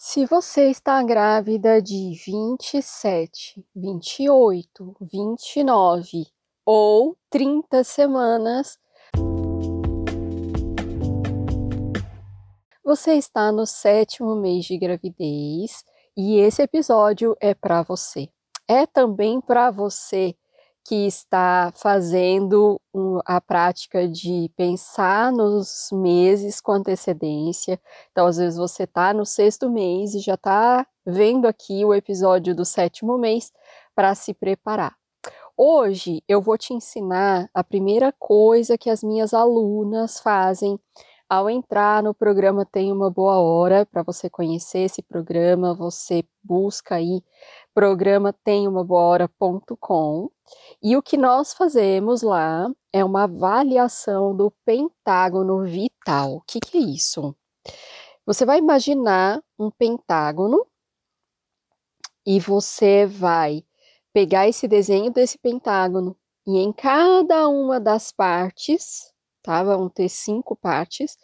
Se você está grávida de 27, 28, 29 ou 30 semanas, você está no sétimo mês de gravidez e esse episódio é para você. É também para você que está fazendo a prática de pensar nos meses com antecedência. Então, às vezes, você está no sexto mês e já está vendo aqui o episódio do sétimo mês para se preparar. Hoje eu vou te ensinar a primeira coisa que as minhas alunas fazem ao entrar no programa Tem uma Boa Hora, para você conhecer esse programa, você busca aí programa temumaboahora.com e o que nós fazemos lá é uma avaliação do pentágono vital. O que, que é isso? Você vai imaginar um pentágono e você vai pegar esse desenho desse pentágono e em cada uma das partes tá? Vão ter cinco partes.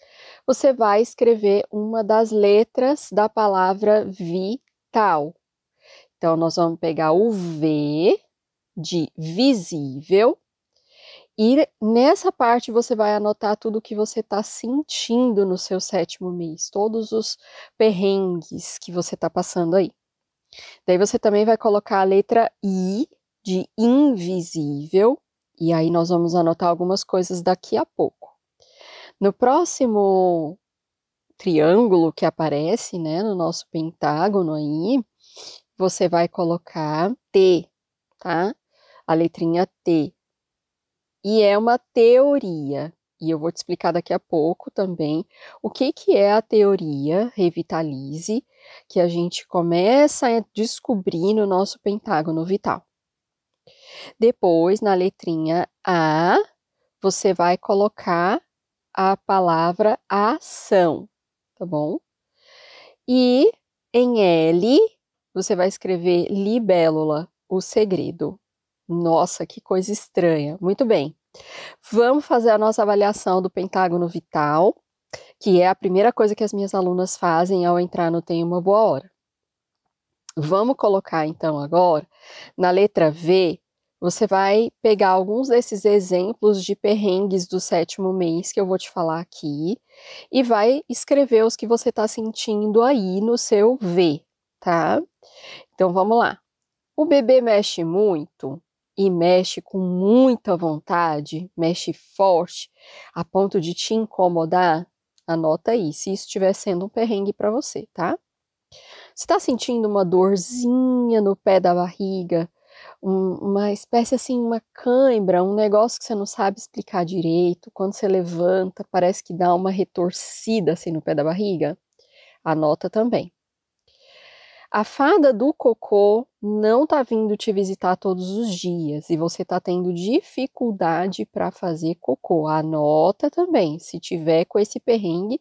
Você vai escrever uma das letras da palavra vital. Então, nós vamos pegar o V de visível. E nessa parte você vai anotar tudo que você está sentindo no seu sétimo mês, todos os perrengues que você está passando aí. Daí você também vai colocar a letra I de invisível e aí nós vamos anotar algumas coisas daqui a pouco. No próximo triângulo que aparece, né, no nosso pentágono aí, você vai colocar T, tá? A letrinha T. E é uma teoria. E eu vou te explicar daqui a pouco também o que, que é a teoria Revitalize, que a gente começa a descobrir no nosso pentágono vital. Depois, na letrinha A, você vai colocar a palavra ação, tá bom? E em L, você vai escrever libélula, o segredo. Nossa, que coisa estranha. Muito bem. Vamos fazer a nossa avaliação do pentágono vital, que é a primeira coisa que as minhas alunas fazem ao entrar no Tem uma Boa Hora. Vamos colocar então agora na letra V você vai pegar alguns desses exemplos de perrengues do sétimo mês que eu vou te falar aqui e vai escrever os que você está sentindo aí no seu V, tá? Então vamos lá. O bebê mexe muito e mexe com muita vontade, mexe forte, a ponto de te incomodar. Anota aí, se isso estiver sendo um perrengue para você, tá? Você está sentindo uma dorzinha no pé da barriga, um, uma espécie assim, uma cãibra, um negócio que você não sabe explicar direito. Quando você levanta, parece que dá uma retorcida assim no pé da barriga. Anota também. A fada do cocô não tá vindo te visitar todos os dias e você tá tendo dificuldade para fazer cocô. Anota também, se tiver com esse perrengue,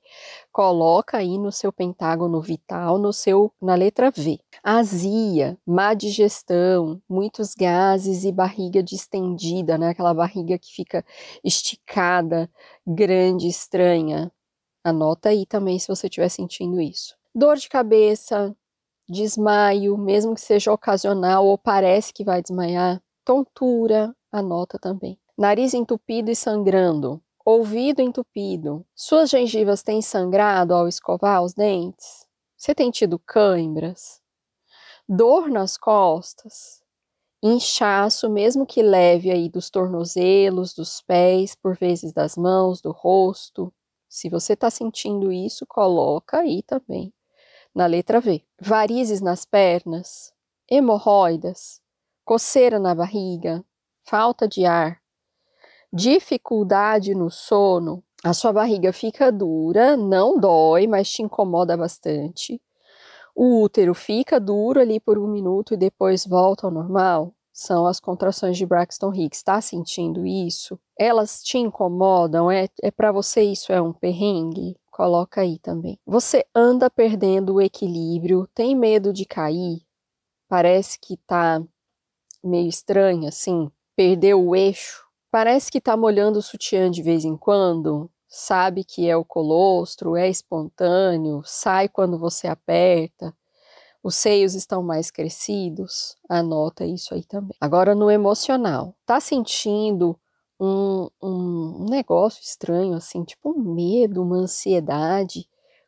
coloca aí no seu pentágono vital, no seu na letra V. Azia, má digestão, muitos gases e barriga distendida, né? Aquela barriga que fica esticada, grande, estranha. Anota aí também se você estiver sentindo isso. Dor de cabeça, desmaio, mesmo que seja ocasional ou parece que vai desmaiar, tontura, anota também. Nariz entupido e sangrando, ouvido entupido, suas gengivas têm sangrado ao escovar os dentes? Você tem tido câimbras? Dor nas costas? Inchaço, mesmo que leve aí dos tornozelos, dos pés, por vezes das mãos, do rosto. Se você está sentindo isso, coloca aí também na letra V. Varizes nas pernas, hemorroidas, coceira na barriga, falta de ar, dificuldade no sono, a sua barriga fica dura, não dói, mas te incomoda bastante. O útero fica duro ali por um minuto e depois volta ao normal. São as contrações de Braxton Hicks. Está sentindo isso? Elas te incomodam? É, é para você isso é um perrengue? Coloca aí também. Você anda perdendo o equilíbrio, tem medo de cair? Parece que tá meio estranho assim, perdeu o eixo? Parece que tá molhando o sutiã de vez em quando? sabe que é o colostro, é espontâneo, sai quando você aperta, os seios estão mais crescidos, anota isso aí também. Agora no emocional, tá sentindo um, um negócio estranho, assim, tipo um medo, uma ansiedade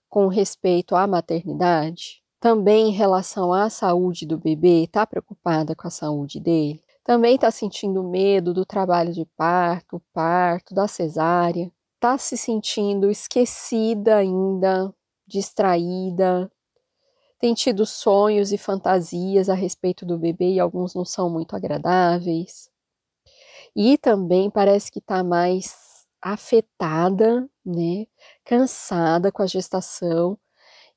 com respeito à maternidade? Também em relação à saúde do bebê, tá preocupada com a saúde dele? Também está sentindo medo do trabalho de parto, parto, da cesárea? Está se sentindo esquecida ainda, distraída? Tem tido sonhos e fantasias a respeito do bebê e alguns não são muito agradáveis? E também parece que está mais afetada, né? Cansada com a gestação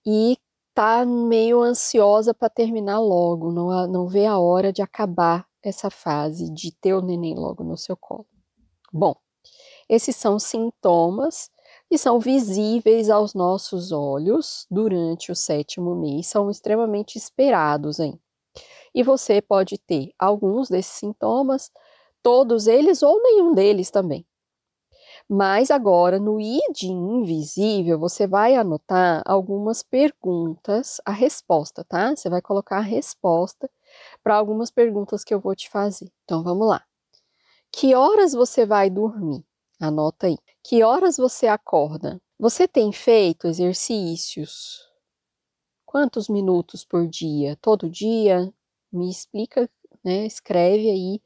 e tá meio ansiosa para terminar logo, não, não vê a hora de acabar essa fase de ter o neném logo no seu colo. Bom, esses são sintomas que são visíveis aos nossos olhos durante o sétimo mês, são extremamente esperados, hein? E você pode ter alguns desses sintomas, todos eles ou nenhum deles também. Mas agora, no ID invisível, você vai anotar algumas perguntas, a resposta, tá? Você vai colocar a resposta para algumas perguntas que eu vou te fazer. Então vamos lá. Que horas você vai dormir? Anota aí. Que horas você acorda? Você tem feito exercícios? Quantos minutos por dia? Todo dia? Me explica, né? Escreve aí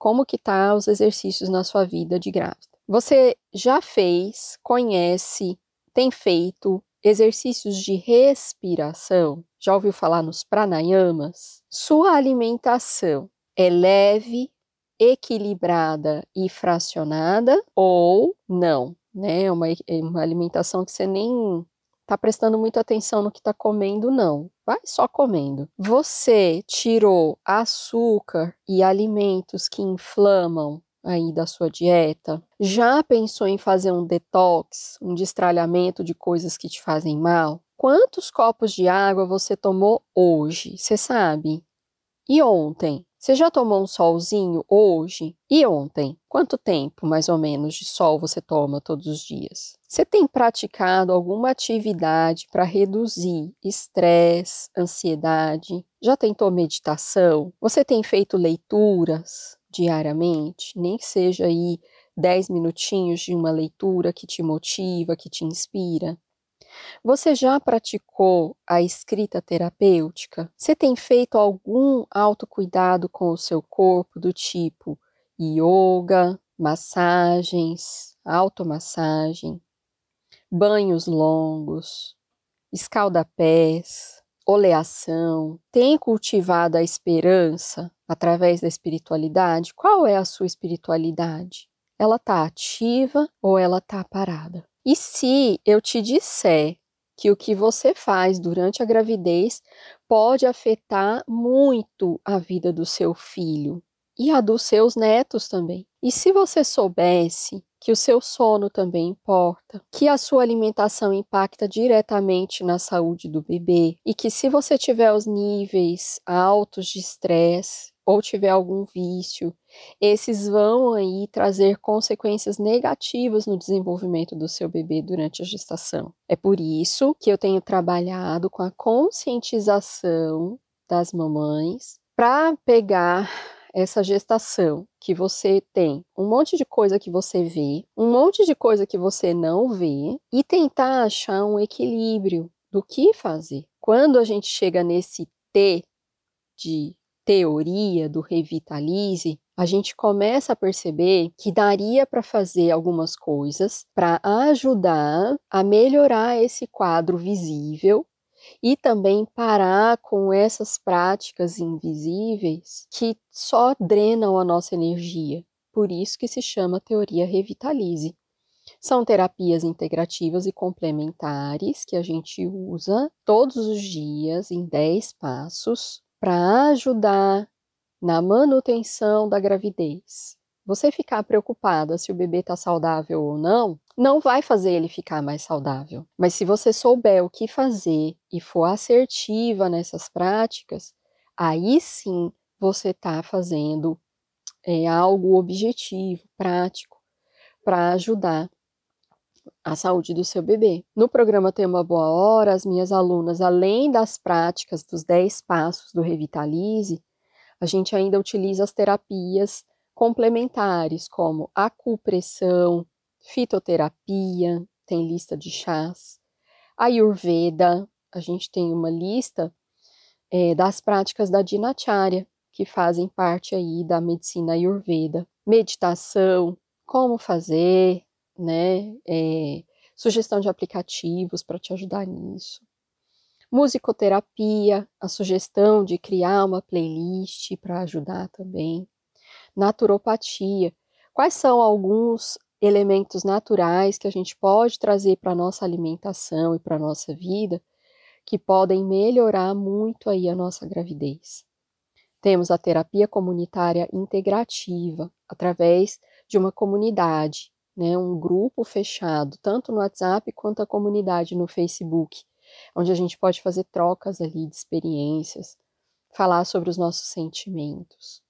como que tá os exercícios na sua vida de grávida. Você já fez, conhece, tem feito exercícios de respiração? Já ouviu falar nos pranayamas? Sua alimentação é leve, equilibrada e fracionada ou não? Né? É uma, é uma alimentação que você nem está prestando muita atenção no que está comendo, não. Vai só comendo. Você tirou açúcar e alimentos que inflamam aí da sua dieta? Já pensou em fazer um detox, um destralhamento de coisas que te fazem mal? Quantos copos de água você tomou hoje? Você sabe? E ontem? Você já tomou um solzinho hoje? E ontem? Quanto tempo, mais ou menos, de sol você toma todos os dias? Você tem praticado alguma atividade para reduzir estresse, ansiedade? Já tentou meditação? Você tem feito leituras diariamente? Nem que seja aí 10 minutinhos de uma leitura que te motiva, que te inspira? Você já praticou a escrita terapêutica? Você tem feito algum autocuidado com o seu corpo do tipo yoga, massagens, automassagem, banhos longos, escaldapés, oleação? Tem cultivado a esperança através da espiritualidade? Qual é a sua espiritualidade? Ela está ativa ou ela está parada? E se eu te disser que o que você faz durante a gravidez pode afetar muito a vida do seu filho e a dos seus netos também? E se você soubesse que o seu sono também importa, que a sua alimentação impacta diretamente na saúde do bebê e que se você tiver os níveis altos de estresse ou tiver algum vício, esses vão aí trazer consequências negativas no desenvolvimento do seu bebê durante a gestação. É por isso que eu tenho trabalhado com a conscientização das mamães para pegar essa gestação que você tem um monte de coisa que você vê, um monte de coisa que você não vê e tentar achar um equilíbrio do que fazer. Quando a gente chega nesse T de teoria do Revitalize, a gente começa a perceber que daria para fazer algumas coisas para ajudar a melhorar esse quadro visível e também parar com essas práticas invisíveis que só drenam a nossa energia. Por isso que se chama teoria Revitalize. São terapias integrativas e complementares que a gente usa todos os dias em 10 passos para ajudar na manutenção da gravidez. Você ficar preocupada se o bebê está saudável ou não, não vai fazer ele ficar mais saudável. Mas se você souber o que fazer e for assertiva nessas práticas, aí sim você está fazendo é, algo objetivo, prático, para ajudar a saúde do seu bebê. No programa Tem uma Boa Hora, as minhas alunas, além das práticas dos 10 passos do Revitalize, a gente ainda utiliza as terapias complementares, como acupressão, fitoterapia, tem lista de chás, Ayurveda, a gente tem uma lista é, das práticas da Dinacharya, que fazem parte aí da medicina Ayurveda. Meditação, como fazer, né? É, sugestão de aplicativos para te ajudar nisso. Musicoterapia, a sugestão de criar uma playlist para ajudar também. Naturopatia, quais são alguns elementos naturais que a gente pode trazer para a nossa alimentação e para a nossa vida que podem melhorar muito aí a nossa gravidez. Temos a terapia comunitária integrativa, através de uma comunidade, né, um grupo fechado, tanto no WhatsApp quanto a comunidade no Facebook, onde a gente pode fazer trocas ali de experiências, falar sobre os nossos sentimentos.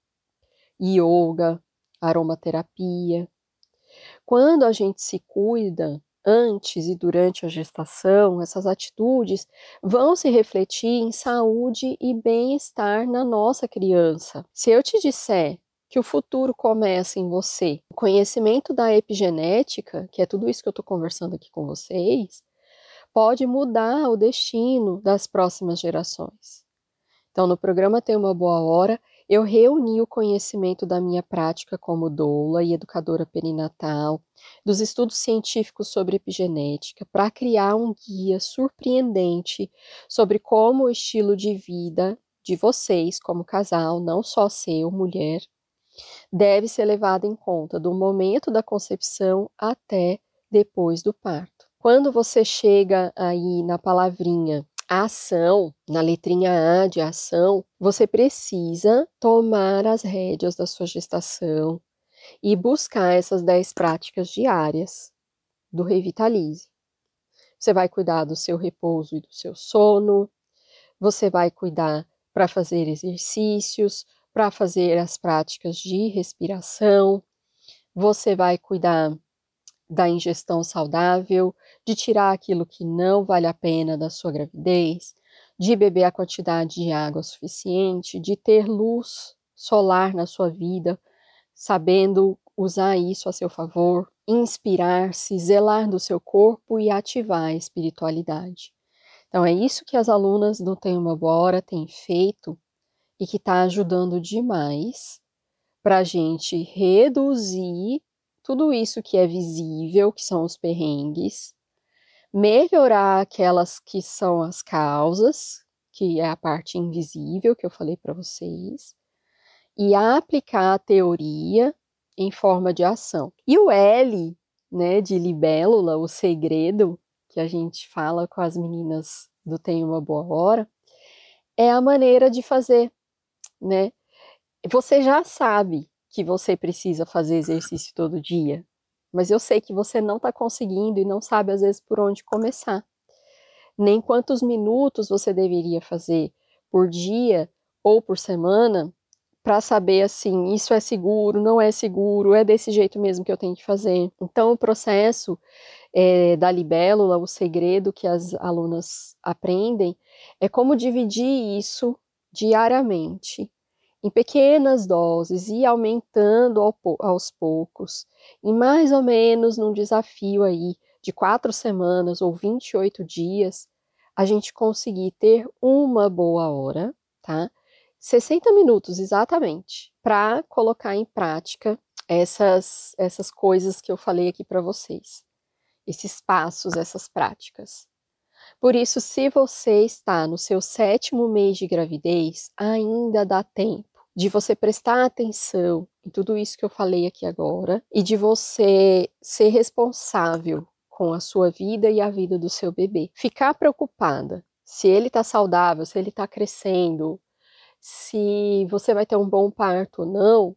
Yoga, aromaterapia. Quando a gente se cuida antes e durante a gestação, essas atitudes vão se refletir em saúde e bem-estar na nossa criança. Se eu te disser que o futuro começa em você. O conhecimento da epigenética, que é tudo isso que eu estou conversando aqui com vocês, pode mudar o destino das próximas gerações. Então, no programa Tem uma Boa Hora, eu reuni o conhecimento da minha prática como doula e educadora perinatal, dos estudos científicos sobre epigenética, para criar um guia surpreendente sobre como o estilo de vida de vocês como casal, não só seu, mulher, deve ser levado em conta do momento da concepção até depois do parto. Quando você chega aí na palavrinha ação, na letrinha A de ação, você precisa tomar as rédeas da sua gestação e buscar essas 10 práticas diárias do Revitalize. Você vai cuidar do seu repouso e do seu sono, você vai cuidar para fazer exercícios, para fazer as práticas de respiração, você vai cuidar da ingestão saudável, de tirar aquilo que não vale a pena da sua gravidez, de beber a quantidade de água suficiente, de ter luz solar na sua vida, sabendo usar isso a seu favor, inspirar-se, zelar do seu corpo e ativar a espiritualidade. Então é isso que as alunas do Tem Uma Boa Hora têm feito e que está ajudando demais para a gente reduzir tudo isso que é visível, que são os perrengues, melhorar aquelas que são as causas, que é a parte invisível que eu falei para vocês, e aplicar a teoria em forma de ação. E o L, né, de libélula, o segredo que a gente fala com as meninas do Tem uma Boa Hora, é a maneira de fazer né? Você já sabe que você precisa fazer exercício todo dia, mas eu sei que você não está conseguindo e não sabe às vezes por onde começar. Nem quantos minutos você deveria fazer por dia ou por semana para saber assim, isso é seguro, não é seguro, é desse jeito mesmo que eu tenho que fazer. Então, o processo é, da libélula, o segredo que as alunas aprendem, é como dividir isso diariamente, em pequenas doses e aumentando ao, aos poucos, em mais ou menos num desafio aí de quatro semanas ou 28 dias, a gente conseguir ter uma boa hora, tá? 60 minutos exatamente, para colocar em prática essas, essas coisas que eu falei aqui para vocês, esses passos, essas práticas. Por isso, se você está no seu sétimo mês de gravidez, ainda dá tempo de você prestar atenção em tudo isso que eu falei aqui agora e de você ser responsável com a sua vida e a vida do seu bebê. Ficar preocupada se ele está saudável, se ele está crescendo, se você vai ter um bom parto ou não,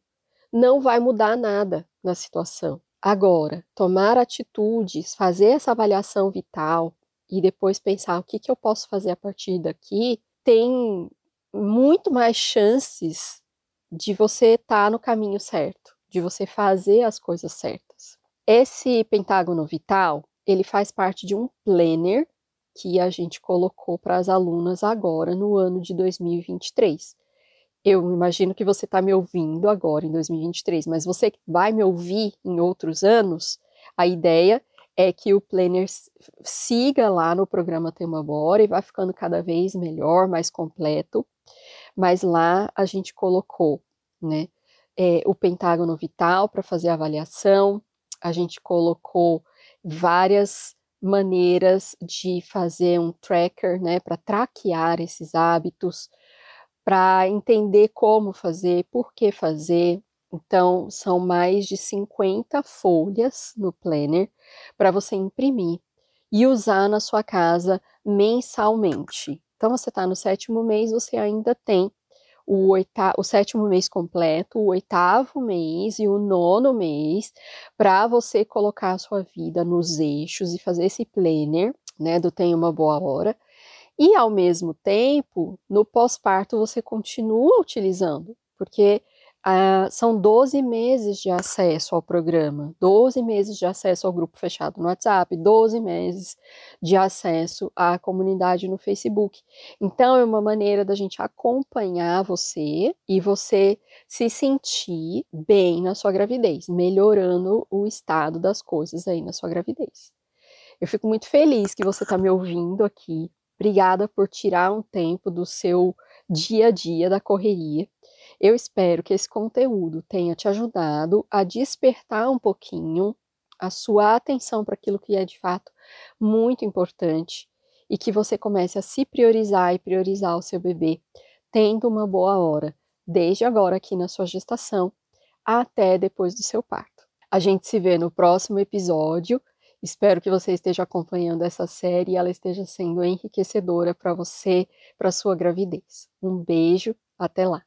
não vai mudar nada na situação. Agora, tomar atitudes, fazer essa avaliação vital, e depois pensar o que, que eu posso fazer a partir daqui, tem muito mais chances de você estar tá no caminho certo, de você fazer as coisas certas. Esse pentágono vital, ele faz parte de um planner que a gente colocou para as alunas agora no ano de 2023. Eu imagino que você está me ouvindo agora em 2023, mas você vai me ouvir em outros anos. A ideia é que o planner siga lá no programa Tema Bora e vai ficando cada vez melhor, mais completo. Mas lá a gente colocou, né, é, o pentágono vital para fazer a avaliação. A gente colocou várias maneiras de fazer um tracker, né, para traquear esses hábitos para entender como fazer, por que fazer. Então, são mais de 50 folhas no planner para você imprimir e usar na sua casa mensalmente. Então, você está no sétimo mês, você ainda tem o, o sétimo mês completo, o oitavo mês e o nono mês para você colocar a sua vida nos eixos e fazer esse planner, né, do Tem Uma Boa Hora, e ao mesmo tempo, no pós-parto você continua utilizando, porque ah, são 12 meses de acesso ao programa, 12 meses de acesso ao grupo fechado no WhatsApp, 12 meses de acesso à comunidade no Facebook. Então, é uma maneira da gente acompanhar você e você se sentir bem na sua gravidez, melhorando o estado das coisas aí na sua gravidez. Eu fico muito feliz que você está me ouvindo aqui Obrigada por tirar um tempo do seu dia a dia da correria. Eu espero que esse conteúdo tenha te ajudado a despertar um pouquinho a sua atenção para aquilo que é de fato muito importante e que você comece a se priorizar e priorizar o seu bebê, tendo uma boa hora, desde agora aqui na sua gestação até depois do seu parto. A gente se vê no próximo episódio. Espero que você esteja acompanhando essa série e ela esteja sendo enriquecedora para você, para sua gravidez. Um beijo, até lá.